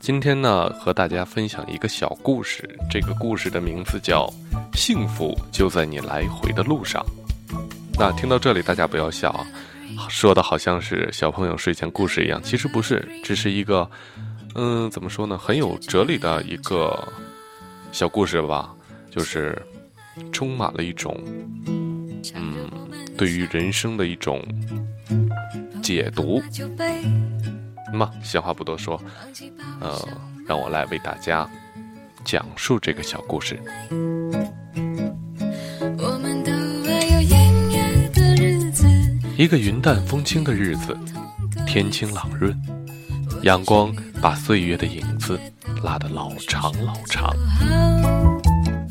今天呢，和大家分享一个小故事。这个故事的名字叫《幸福就在你来回的路上》。那听到这里，大家不要笑啊，说的好像是小朋友睡前故事一样，其实不是，只是一个，嗯，怎么说呢，很有哲理的一个小故事吧，就是充满了一种，嗯，对于人生的一种解读。那么，闲话不多说，呃，让我来为大家讲述这个小故事。一个云淡风轻的日子，天清朗润，阳光把岁月的影子拉得老长老长。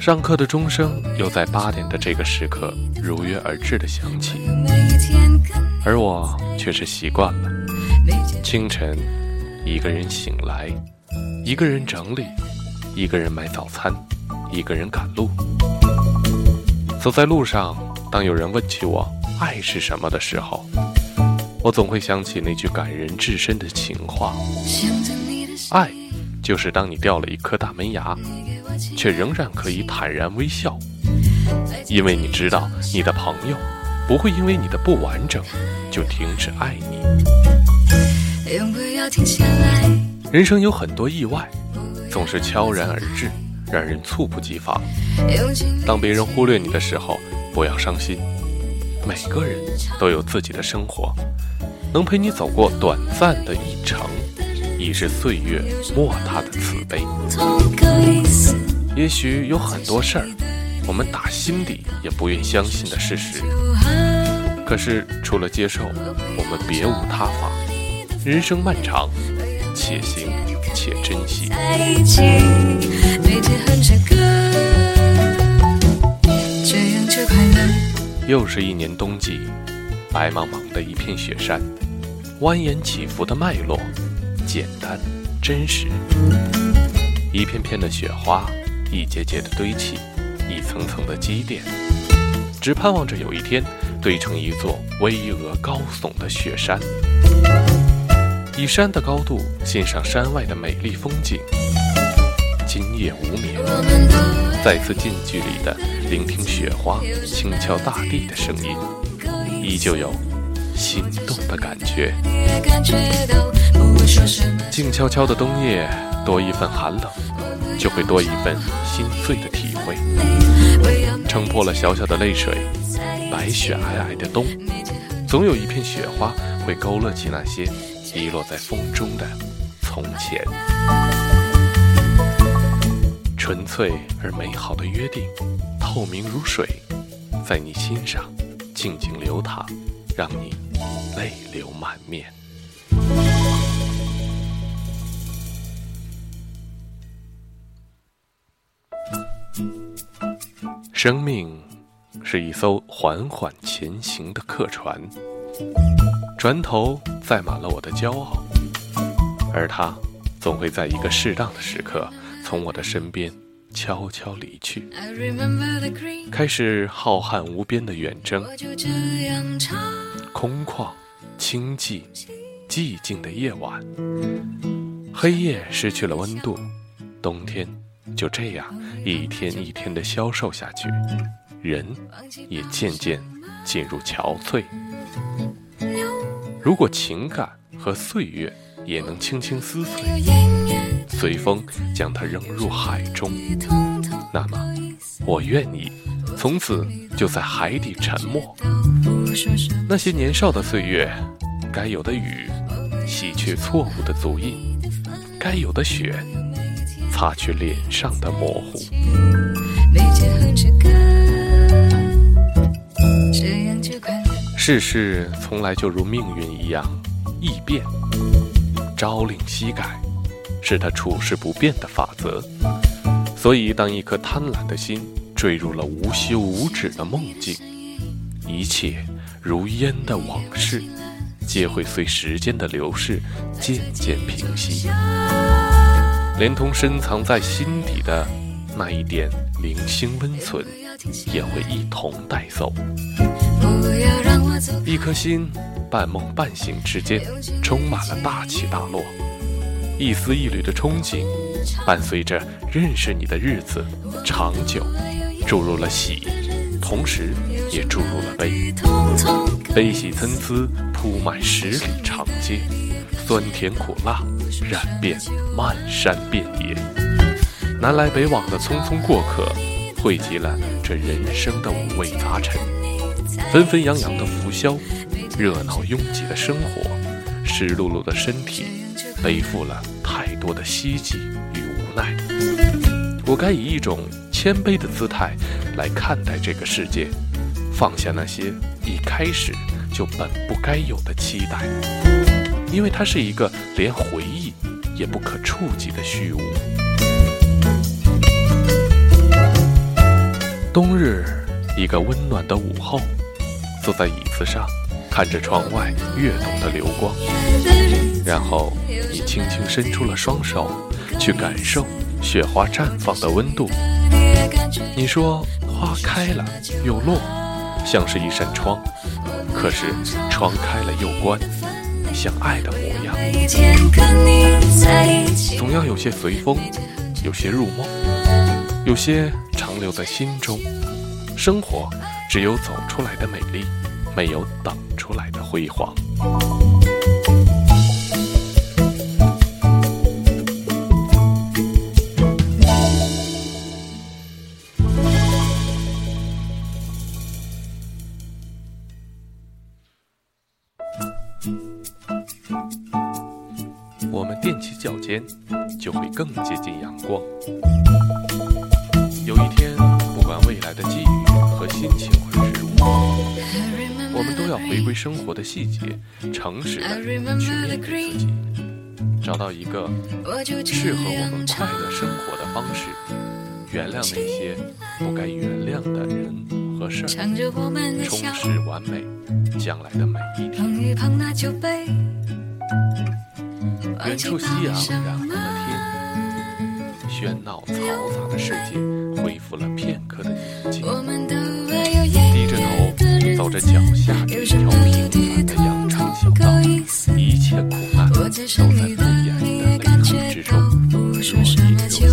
上课的钟声又在八点的这个时刻如约而至的响起，而我却是习惯了。清晨，一个人醒来，一个人整理，一个人买早餐，一个人赶路。走在路上，当有人问起我爱是什么的时候，我总会想起那句感人至深的情话：爱，就是当你掉了一颗大门牙，却仍然可以坦然微笑，因为你知道你的朋友不会因为你的不完整就停止爱你。人生有很多意外，总是悄然而至，让人猝不及防。当别人忽略你的时候，不要伤心。每个人都有自己的生活，能陪你走过短暂的一程，已是岁月莫大的慈悲。也许有很多事儿，我们打心底也不愿相信的事实，可是除了接受，我们别无他法。人生漫长，且行且珍惜。又是一年冬季，白茫茫的一片雪山，蜿蜒起伏的脉络，简单真实。一片片的雪花，一节节的堆砌，一层层的积淀，只盼望着有一天堆成一座巍峨高耸的雪山。以山的高度欣赏山外的美丽风景，今夜无眠，再次近距离的聆听雪花轻敲大地的声音，依旧有心动的感觉。静悄悄的冬夜，多一份寒冷，就会多一份心碎的体会。撑破了小小的泪水，白雪皑皑的冬，总有一片雪花会勾勒起那些。遗落在风中的从前，纯粹而美好的约定，透明如水，在你心上静静流淌，让你泪流满面。生命是一艘缓缓前行的客船。船头载满了我的骄傲，而它总会在一个适当的时刻从我的身边悄悄离去，开始浩瀚无边的远征。空旷、清寂、寂静的夜晚，黑夜失去了温度，冬天就这样一天一天的消瘦下去，人也渐渐进入憔悴。如果情感和岁月也能轻轻撕碎，随风将它扔入海中，那么我愿意从此就在海底沉没。那些年少的岁月，该有的雨洗去错误的足印，该有的雪擦去脸上的模糊。世事从来就如命运一样易变，朝令夕改，是他处事不变的法则。所以，当一颗贪婪的心坠入了无休无止的梦境，一切如烟的往事，皆会随时间的流逝渐渐平息，连同深藏在心底的那一点零星温存，也会一同带走。一颗心半梦半醒之间，充满了大起大落，一丝一缕的憧憬，伴随着认识你的日子长久，注入了喜，同时也注入了悲，悲喜参差，铺满十里长街，酸甜苦辣，染遍漫山遍野，南来北往的匆匆过客，汇集了这人生的五味杂陈，纷纷扬扬的浮嚣。热闹拥挤的生活，湿漉漉的身体，背负了太多的希冀与无奈。我该以一种谦卑的姿态来看待这个世界，放下那些一开始就本不该有的期待，因为它是一个连回忆也不可触及的虚无。冬日，一个温暖的午后，坐在椅子上。看着窗外跃动的流光，然后你轻轻伸出了双手，去感受雪花绽放的温度。你说花开了又落，像是一扇窗，可是窗开了又关，像爱的模样。总要有些随风，有些入梦，有些长留在心中。生活只有走出来的美丽。没有等出来的辉煌。我们踮起脚尖，就会更接近阳光。有一天，不管未来的际遇和心情会是如何。我们都要回归生活的细节，诚实的去面对自己，找到一个适合我们快乐生活的方式，原谅那些不该原谅的人和事儿，充实完美将来的每一天。远处夕阳染红了天，喧闹嘈杂的世界恢复了片刻的宁静。低着头走着脚下这条平凡的羊肠小道，一切苦难都在不言的泪痕之中若隐若现。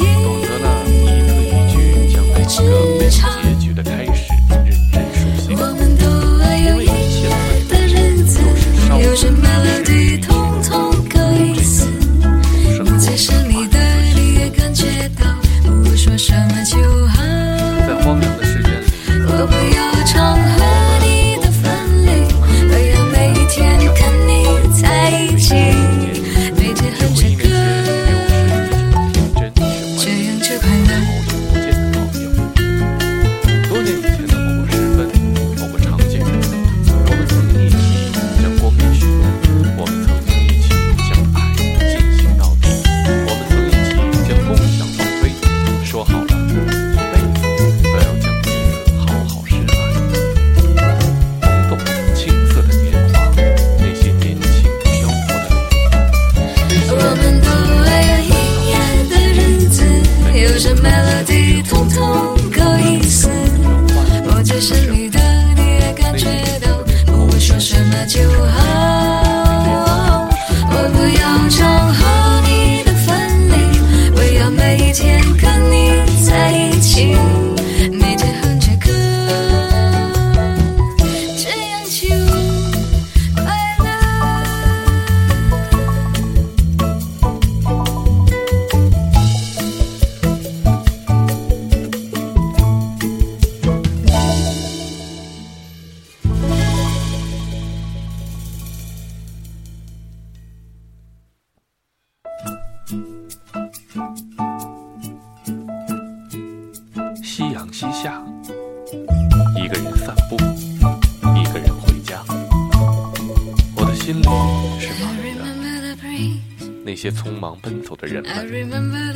些匆忙奔走的人们，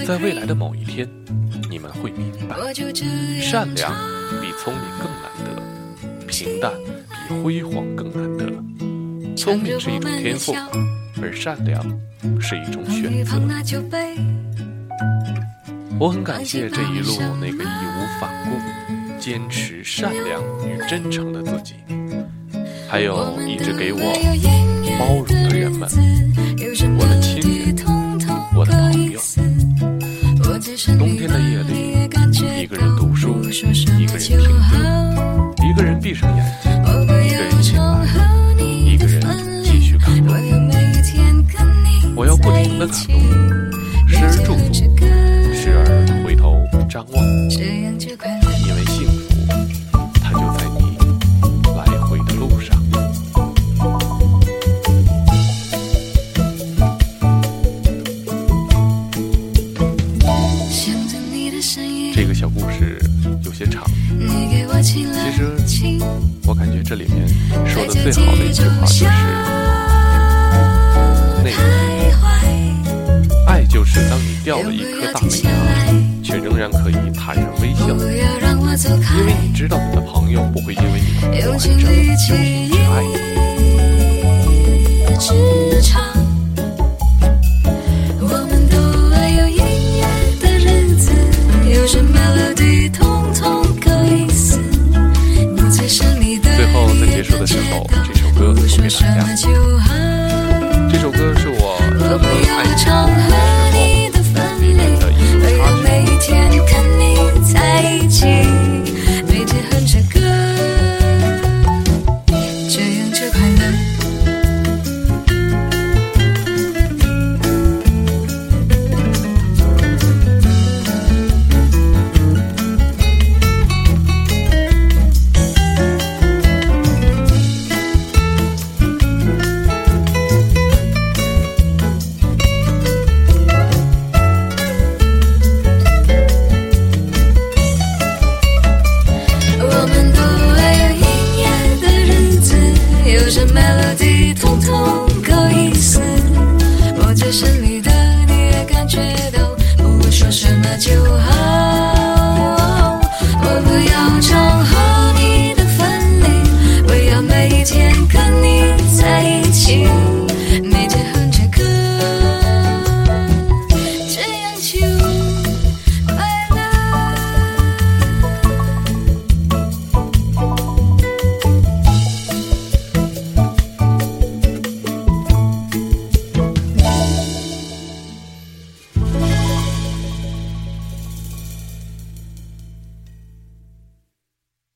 在未来的某一天，你们会明白，善良比聪明更难得，平淡比辉煌更难得。聪明是一种天赋，而善良是一种选择。我很感谢这一路那个义无反顾、坚持善良与真诚的自己，还有一直给我包容的人们，我的亲冬天的夜里，一个人读书，这个小故事有些长，其实我感觉这里面说的最好的一句话就是：那个爱就是当你掉了一颗大门牙，却。仍然可以坦然微笑，因为你知道你的朋友不会因为你的不完整就停止爱你。